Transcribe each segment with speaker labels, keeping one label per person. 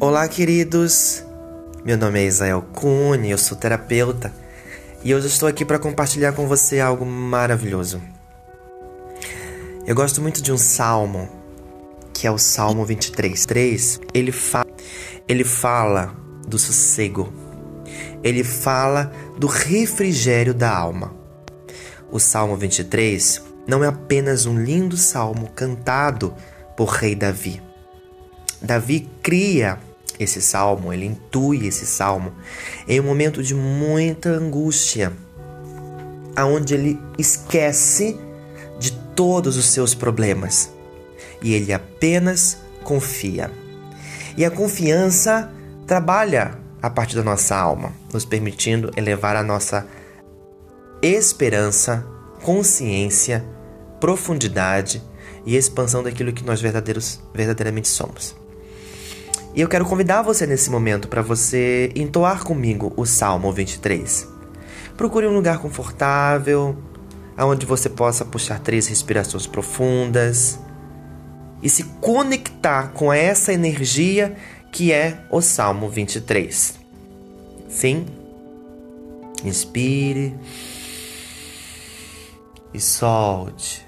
Speaker 1: Olá, queridos. Meu nome é Isael Cune, eu sou terapeuta e hoje estou aqui para compartilhar com você algo maravilhoso. Eu gosto muito de um salmo, que é o Salmo 23. 3, ele, fa ele fala do sossego, ele fala do refrigério da alma. O Salmo 23 não é apenas um lindo salmo cantado por Rei Davi. Davi cria esse salmo, ele intui esse salmo em um momento de muita angústia, aonde ele esquece de todos os seus problemas e ele apenas confia. E a confiança trabalha a partir da nossa alma, nos permitindo elevar a nossa esperança, consciência, profundidade e expansão daquilo que nós verdadeiros, verdadeiramente somos. E eu quero convidar você nesse momento para você entoar comigo o Salmo 23. Procure um lugar confortável, onde você possa puxar três respirações profundas e se conectar com essa energia que é o Salmo 23. Sim? Inspire e solte.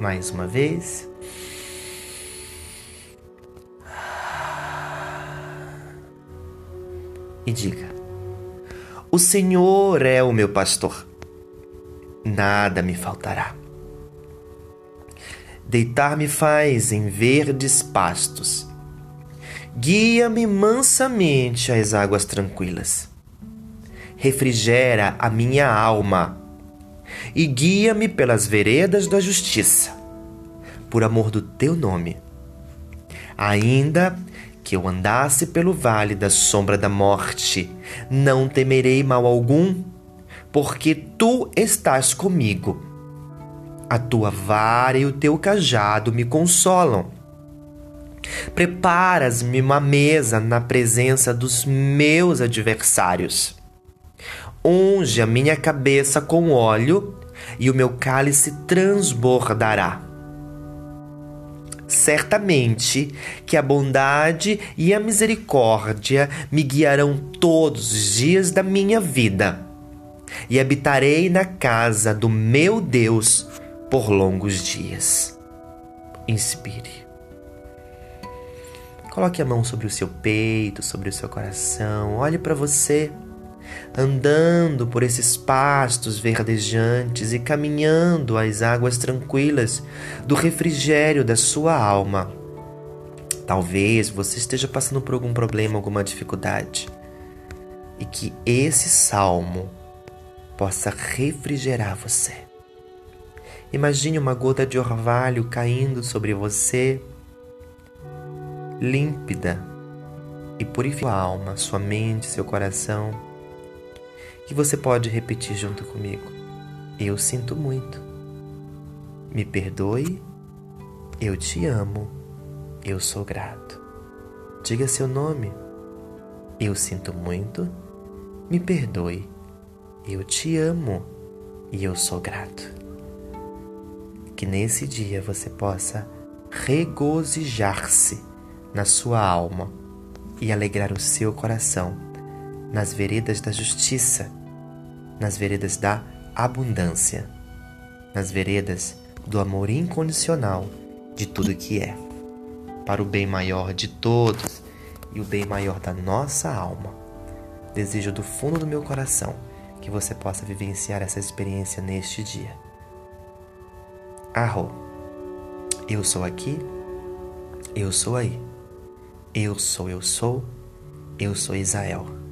Speaker 1: Mais uma vez. E diga: O Senhor é o meu pastor, nada me faltará. Deitar-me faz em verdes pastos, guia-me mansamente às águas tranquilas, refrigera a minha alma e guia-me pelas veredas da justiça, por amor do teu nome. Ainda que eu andasse pelo vale da sombra da morte, não temerei mal algum, porque tu estás comigo. A tua vara e o teu cajado me consolam. Preparas-me uma mesa na presença dos meus adversários. Unge a minha cabeça com óleo e o meu cálice transbordará. Certamente que a bondade e a misericórdia me guiarão todos os dias da minha vida, e habitarei na casa do meu Deus por longos dias. Inspire. Coloque a mão sobre o seu peito, sobre o seu coração, olhe para você andando por esses pastos verdejantes e caminhando às águas tranquilas do refrigério da sua alma. Talvez você esteja passando por algum problema, alguma dificuldade, e que esse salmo possa refrigerar você. Imagine uma gota de orvalho caindo sobre você, límpida, e purifica a alma, sua mente, seu coração que você pode repetir junto comigo. Eu sinto muito. Me perdoe. Eu te amo. Eu sou grato. Diga seu nome. Eu sinto muito. Me perdoe. Eu te amo e eu sou grato. Que nesse dia você possa regozijar-se na sua alma e alegrar o seu coração nas veredas da justiça, nas veredas da abundância, nas veredas do amor incondicional de tudo que é, para o bem maior de todos e o bem maior da nossa alma. Desejo do fundo do meu coração que você possa vivenciar essa experiência neste dia. Arro, eu sou aqui, eu sou aí, eu sou, eu sou, eu sou Israel.